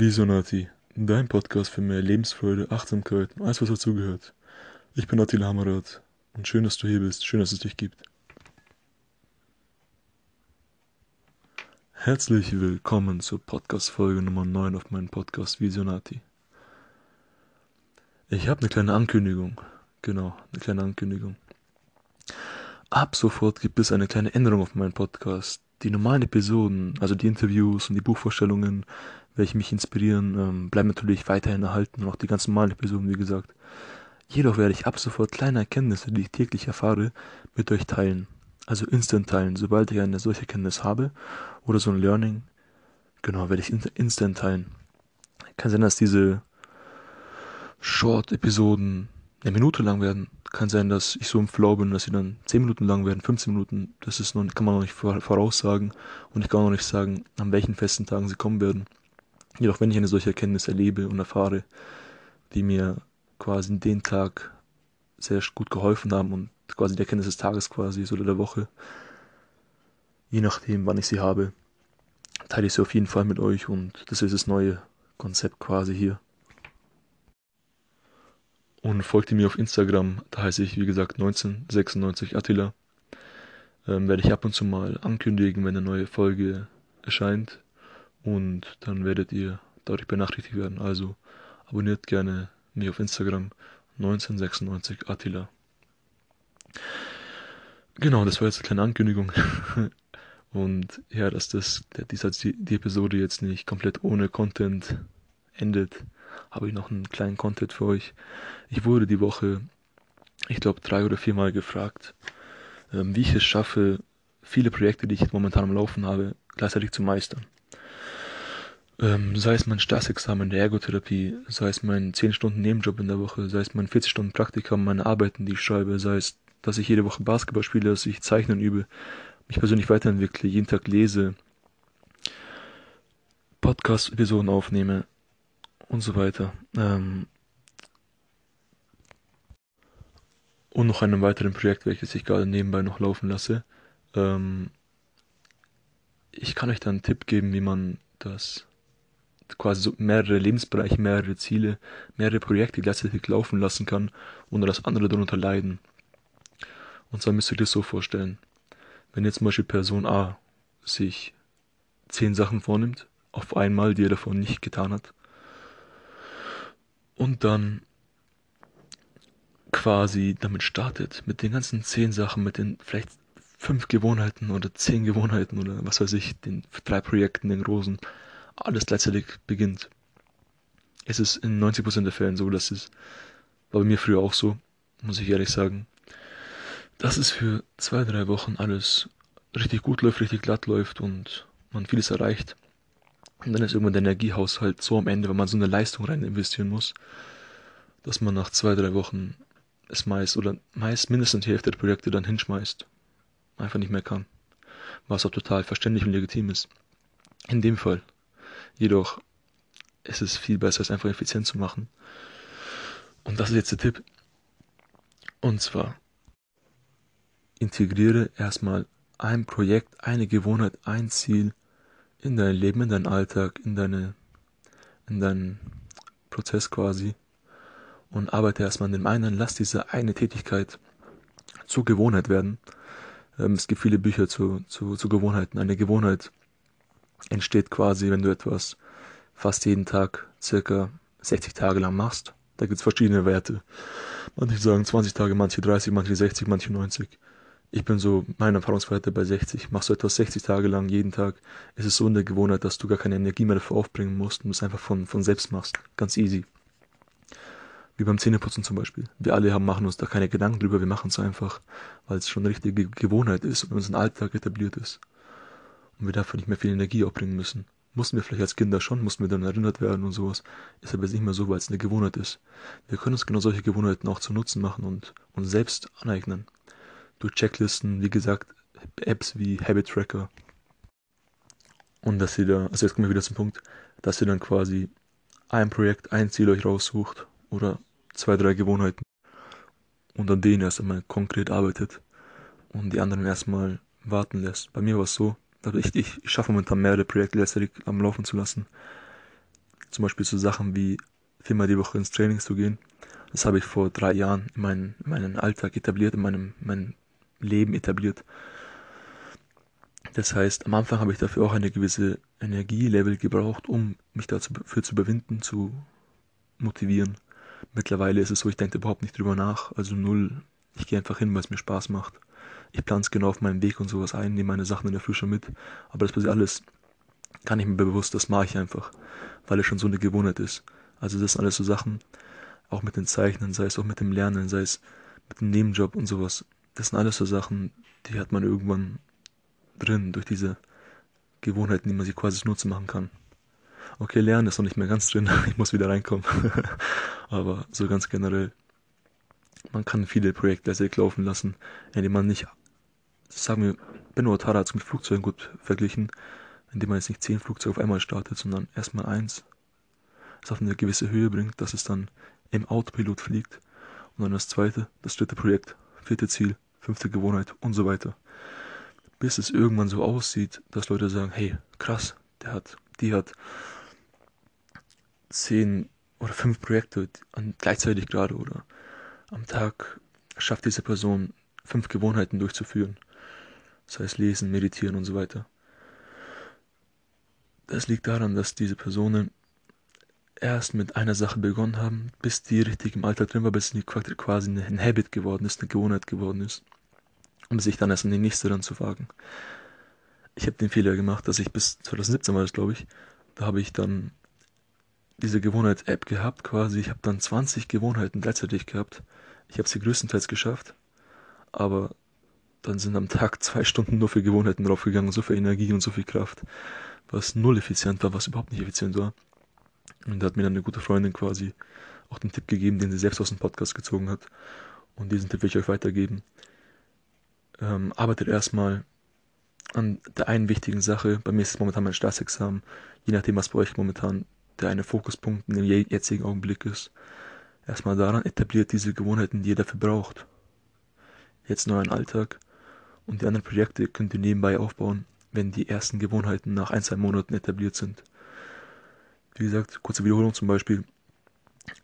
Visionati, dein Podcast für mehr Lebensfreude, Achtsamkeit und alles, was dazugehört. Ich bin Attila Hammerat und schön, dass du hier bist, schön, dass es dich gibt. Herzlich willkommen zur Podcast-Folge Nummer 9 auf meinem Podcast Visionati. Ich habe eine kleine Ankündigung. Genau, eine kleine Ankündigung. Ab sofort gibt es eine kleine Änderung auf meinem Podcast. Die normalen Episoden, also die Interviews und die Buchvorstellungen, welche mich inspirieren, ähm, bleiben natürlich weiterhin erhalten und auch die ganz normalen Episoden, wie gesagt. Jedoch werde ich ab sofort kleine Erkenntnisse, die ich täglich erfahre, mit euch teilen. Also instant teilen, sobald ich eine solche Erkenntnis habe oder so ein Learning, genau, werde ich instant teilen. Kann sein, dass diese Short-Episoden eine Minute lang werden. Kann sein, dass ich so im Flow bin, dass sie dann 10 Minuten lang werden, 15 Minuten. Das ist noch, kann man noch nicht voraussagen. Und ich kann auch noch nicht sagen, an welchen festen Tagen sie kommen werden. Jedoch, wenn ich eine solche Erkenntnis erlebe und erfahre, die mir quasi den Tag sehr gut geholfen haben und quasi die Erkenntnis des Tages quasi oder der Woche, je nachdem, wann ich sie habe, teile ich sie auf jeden Fall mit euch und das ist das neue Konzept quasi hier und folgt mir auf Instagram. Da heiße ich, wie gesagt, 1996 Attila. Ähm, werde ich ab und zu mal ankündigen, wenn eine neue Folge erscheint. Und dann werdet ihr dadurch benachrichtigt werden. Also abonniert gerne mich auf Instagram 1996 Attila. Genau, das war jetzt eine kleine Ankündigung. Und ja, dass das, die, die Episode jetzt nicht komplett ohne Content endet, habe ich noch einen kleinen Content für euch. Ich wurde die Woche, ich glaube, drei oder viermal gefragt, ähm, wie ich es schaffe, viele Projekte, die ich momentan am Laufen habe, gleichzeitig zu meistern. Ähm, sei es mein Staatsexamen in der Ergotherapie, sei es mein 10 Stunden Nebenjob in der Woche, sei es mein 40 Stunden Praktikum, meine Arbeiten, die ich schreibe, sei es, dass ich jede Woche Basketball spiele, dass ich Zeichnen übe, mich persönlich weiterentwickle, jeden Tag lese, Podcast-Episoden aufnehme, und so weiter. Ähm, und noch einem weiteren Projekt, welches ich gerade nebenbei noch laufen lasse. Ähm, ich kann euch da einen Tipp geben, wie man das quasi so mehrere Lebensbereiche, mehrere Ziele, mehrere Projekte gleichzeitig laufen lassen kann, ohne dass andere darunter leiden. Und zwar müsst ihr das so vorstellen. Wenn jetzt zum Beispiel Person A sich zehn Sachen vornimmt, auf einmal, die er davon nicht getan hat, und dann quasi damit startet, mit den ganzen zehn Sachen, mit den vielleicht fünf Gewohnheiten oder zehn Gewohnheiten oder was weiß ich, den drei Projekten, den großen, alles gleichzeitig beginnt. Es ist in 90% der Fällen so, dass es, war bei mir früher auch so, muss ich ehrlich sagen, dass es für zwei, drei Wochen alles richtig gut läuft, richtig glatt läuft und man vieles erreicht. Und dann ist irgendwann der Energiehaushalt so am Ende, wenn man so eine Leistung rein investieren muss, dass man nach zwei, drei Wochen es meist oder meist mindestens die Hälfte der Projekte dann hinschmeißt. Einfach nicht mehr kann. Was auch total verständlich und legitim ist. In dem Fall. Jedoch ist es viel besser, es einfach effizient zu machen. Und das ist jetzt der Tipp. Und zwar integriere erstmal ein Projekt, eine Gewohnheit, ein Ziel in dein Leben, in deinen Alltag, in deine, in deinen Prozess quasi und arbeite erstmal an dem einen, lass diese eine Tätigkeit zur Gewohnheit werden. Ähm, es gibt viele Bücher zu, zu, zu Gewohnheiten. Eine Gewohnheit entsteht quasi, wenn du etwas fast jeden Tag circa 60 Tage lang machst. Da gibt es verschiedene Werte. Manche sagen 20 Tage, manche 30, manche 60, manche 90 ich bin so, meine Erfahrungswerte bei 60. Machst du etwas 60 Tage lang, jeden Tag, ist es so in der Gewohnheit, dass du gar keine Energie mehr dafür aufbringen musst und es einfach von, von selbst machst. Ganz easy. Wie beim Zähneputzen zum Beispiel. Wir alle haben, machen uns da keine Gedanken drüber, wir machen es einfach, weil es schon eine richtige Gewohnheit ist und unser Alltag etabliert ist. Und wir dafür nicht mehr viel Energie aufbringen müssen. Mussten wir vielleicht als Kinder schon, mussten wir dann erinnert werden und sowas. Ist aber jetzt nicht mehr so, weil es eine Gewohnheit ist. Wir können uns genau solche Gewohnheiten auch zu Nutzen machen und uns selbst aneignen durch Checklisten, wie gesagt, Apps wie Habit Tracker. Und dass ihr da, also jetzt kommen wir wieder zum Punkt, dass ihr dann quasi ein Projekt, ein Ziel euch raussucht oder zwei, drei Gewohnheiten und an denen erst einmal konkret arbeitet und die anderen erstmal warten lässt. Bei mir war es so, also ich, ich, ich schaffe momentan mehrere Projekte letztendlich am Laufen zu lassen. Zum Beispiel so Sachen wie viermal die Woche ins Training zu gehen. Das habe ich vor drei Jahren in, meinen, in meinen Alltag etabliert, in meinem, meinem Leben etabliert. Das heißt, am Anfang habe ich dafür auch eine gewisse Energielevel gebraucht, um mich dafür zu überwinden, zu motivieren. Mittlerweile ist es so, ich denke überhaupt nicht drüber nach, also null. Ich gehe einfach hin, weil es mir Spaß macht. Ich plane es genau auf meinem Weg und sowas ein, nehme meine Sachen in der Frische mit. Aber das passiert alles gar nicht mehr bewusst, das mache ich einfach, weil es schon so eine Gewohnheit ist. Also das sind alles so Sachen, auch mit den Zeichnen, sei es auch mit dem Lernen, sei es mit dem Nebenjob und sowas. Das sind alles so Sachen, die hat man irgendwann drin durch diese Gewohnheiten, die man sich quasi nutzen machen kann. Okay, Lernen ist noch nicht mehr ganz drin, ich muss wieder reinkommen. Aber so ganz generell, man kann viele Projekte gleichzeitig laufen lassen, indem man nicht, sagen wir, Benno Otara hat es mit Flugzeugen gut verglichen, indem man jetzt nicht zehn Flugzeuge auf einmal startet, sondern erstmal eins, es auf eine gewisse Höhe bringt, dass es dann im Autopilot fliegt und dann das zweite, das dritte Projekt, vierte Ziel, fünfte Gewohnheit und so weiter. Bis es irgendwann so aussieht, dass Leute sagen, hey, krass, der hat, die hat zehn oder fünf Projekte gleichzeitig gerade oder am Tag schafft diese Person fünf Gewohnheiten durchzuführen. Das heißt lesen, meditieren und so weiter. Das liegt daran, dass diese Personen erst mit einer Sache begonnen haben, bis die richtig im Alltag drin war, bis die quasi ein Habit geworden ist, eine Gewohnheit geworden ist, um sich dann erst an die nächste dann zu wagen. Ich habe den Fehler gemacht, dass ich bis 2017 war glaube ich, da habe ich dann diese Gewohnheits-App gehabt, quasi. Ich habe dann 20 Gewohnheiten gleichzeitig gehabt. Ich habe sie größtenteils geschafft, aber dann sind am Tag zwei Stunden nur für Gewohnheiten draufgegangen, so viel Energie und so viel Kraft was null effizient war, was überhaupt nicht effizient war. Und da hat mir dann eine gute Freundin quasi auch den Tipp gegeben, den sie selbst aus dem Podcast gezogen hat. Und diesen Tipp will ich euch weitergeben. Ähm, arbeitet erstmal an der einen wichtigen Sache. Bei mir ist es momentan mein Staatsexamen. Je nachdem, was bei euch momentan der eine Fokuspunkt in dem jetzigen Augenblick ist. Erstmal daran etabliert diese Gewohnheiten, die ihr dafür braucht. Jetzt nur ein Alltag. Und die anderen Projekte könnt ihr nebenbei aufbauen wenn die ersten Gewohnheiten nach ein, zwei Monaten etabliert sind. Wie gesagt, kurze Wiederholung zum Beispiel.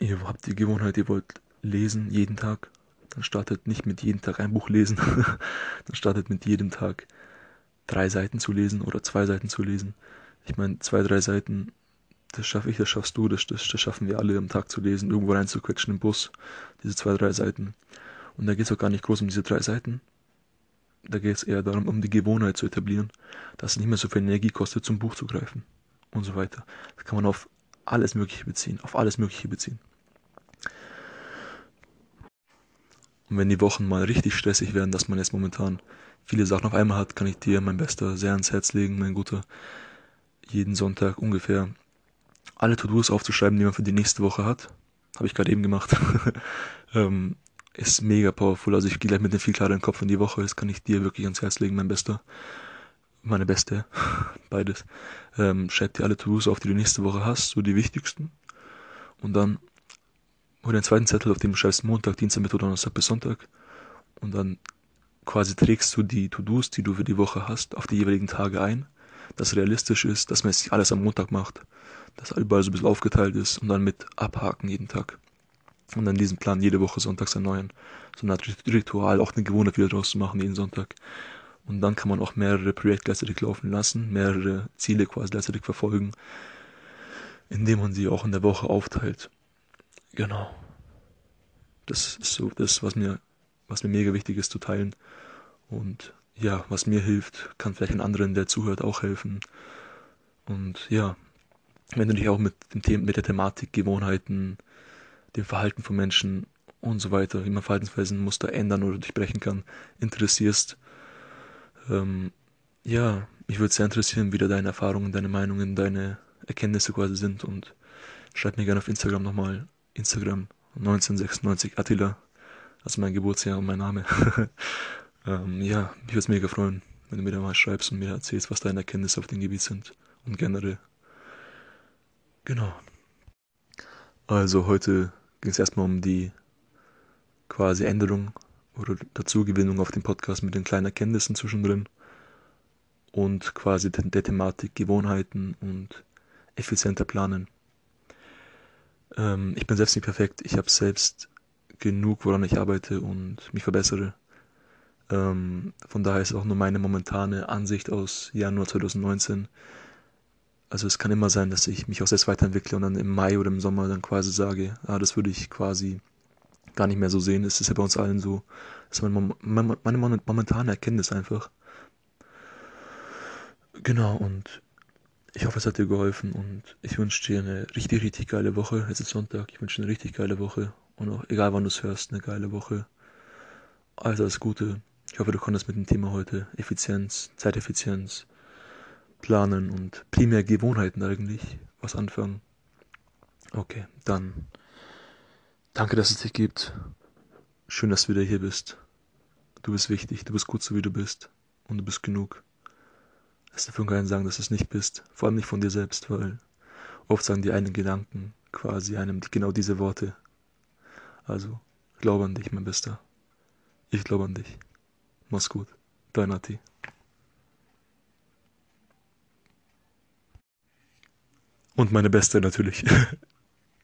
Ihr habt die Gewohnheit, ihr wollt lesen jeden Tag. Dann startet nicht mit jedem Tag ein Buch lesen. dann startet mit jedem Tag drei Seiten zu lesen oder zwei Seiten zu lesen. Ich meine, zwei, drei Seiten, das schaffe ich, das schaffst du, das, das, das schaffen wir alle am Tag zu lesen, irgendwo reinzuquetschen im Bus, diese zwei, drei Seiten. Und da geht es auch gar nicht groß um diese drei Seiten, da geht es eher darum, um die Gewohnheit zu etablieren, dass es nicht mehr so viel Energie kostet, zum Buch zu greifen und so weiter. Das kann man auf alles Mögliche beziehen, auf alles Mögliche beziehen. Und wenn die Wochen mal richtig stressig werden, dass man jetzt momentan viele Sachen auf einmal hat, kann ich dir, mein Bester, sehr ans Herz legen, mein Guter, jeden Sonntag ungefähr alle To-Dos aufzuschreiben, die man für die nächste Woche hat. Habe ich gerade eben gemacht. ähm, ist mega powerful. Also ich gehe gleich mit einem viel klareren Kopf in die Woche. Das kann ich dir wirklich ans Herz legen, mein Bester. Meine Beste. Beides. Ähm, schreib dir alle To-Dos auf, die du nächste Woche hast, so die wichtigsten. Und dann hol den zweiten Zettel, auf dem du schreibst Montag, Dienstag, Mittwoch, Donnerstag bis Sonntag. Und dann quasi trägst du die To-Dos, die du für die Woche hast, auf die jeweiligen Tage ein. Dass realistisch ist, dass man jetzt alles am Montag macht. Dass überall so ein bisschen aufgeteilt ist und dann mit abhaken jeden Tag und dann diesen Plan jede Woche sonntags erneuern. So Art Ritual, auch eine Gewohnheit wieder draus zu machen jeden Sonntag. Und dann kann man auch mehrere Projekte gleichzeitig laufen lassen, mehrere Ziele quasi gleichzeitig verfolgen, indem man sie auch in der Woche aufteilt. Genau. Das ist so das, was mir, was mir mega wichtig ist zu teilen. Und ja, was mir hilft, kann vielleicht einen anderen, der zuhört, auch helfen. Und ja, wenn du dich auch mit dem Thema, mit der Thematik Gewohnheiten, dem Verhalten von Menschen und so weiter, wie man Verhaltensweisen ändern oder durchbrechen kann, interessierst. Ähm, ja, mich würde sehr interessieren, wie da deine Erfahrungen, deine Meinungen, deine Erkenntnisse quasi sind und schreib mir gerne auf Instagram nochmal. Instagram 1996 Attila, also mein Geburtsjahr und mein Name. ähm, ja, mich würde es mega freuen, wenn du mir da mal schreibst und mir erzählst, was deine Erkenntnisse auf dem Gebiet sind und generell. Genau. Also heute ging es erstmal um die quasi Änderung oder Dazugewinnung auf dem Podcast mit den kleinen Erkenntnissen zwischendrin und quasi der, Thematik Gewohnheiten und effizienter planen. Ähm, ich bin selbst nicht perfekt. Ich habe selbst genug, woran ich arbeite und mich verbessere. Ähm, von daher ist auch nur meine momentane Ansicht aus Januar 2019. Also es kann immer sein, dass ich mich auch selbst weiterentwickle und dann im Mai oder im Sommer dann quasi sage, ah, das würde ich quasi gar nicht mehr so sehen. Es ist ja bei uns allen so. Das ist meine, meine momentane Erkenntnis einfach. Genau, und ich hoffe, es hat dir geholfen und ich wünsche dir eine richtig, richtig geile Woche. Es ist Sonntag, ich wünsche dir eine richtig geile Woche und auch egal wann du es hörst, eine geile Woche. Also alles Gute. Ich hoffe, du konntest mit dem Thema heute Effizienz, Zeiteffizienz, Planen und primär Gewohnheiten eigentlich was anfangen. Okay, dann danke, dass es dich gibt. Schön, dass du wieder hier bist. Du bist wichtig, du bist gut so wie du bist und du bist genug. Es darf von keinen sagen, dass du es nicht bist, vor allem nicht von dir selbst, weil oft sagen die einen Gedanken quasi einem genau diese Worte. Also, glaube an dich, mein Bester. Ich glaube an dich. Mach's gut. Dein Ati. Und meine Beste natürlich.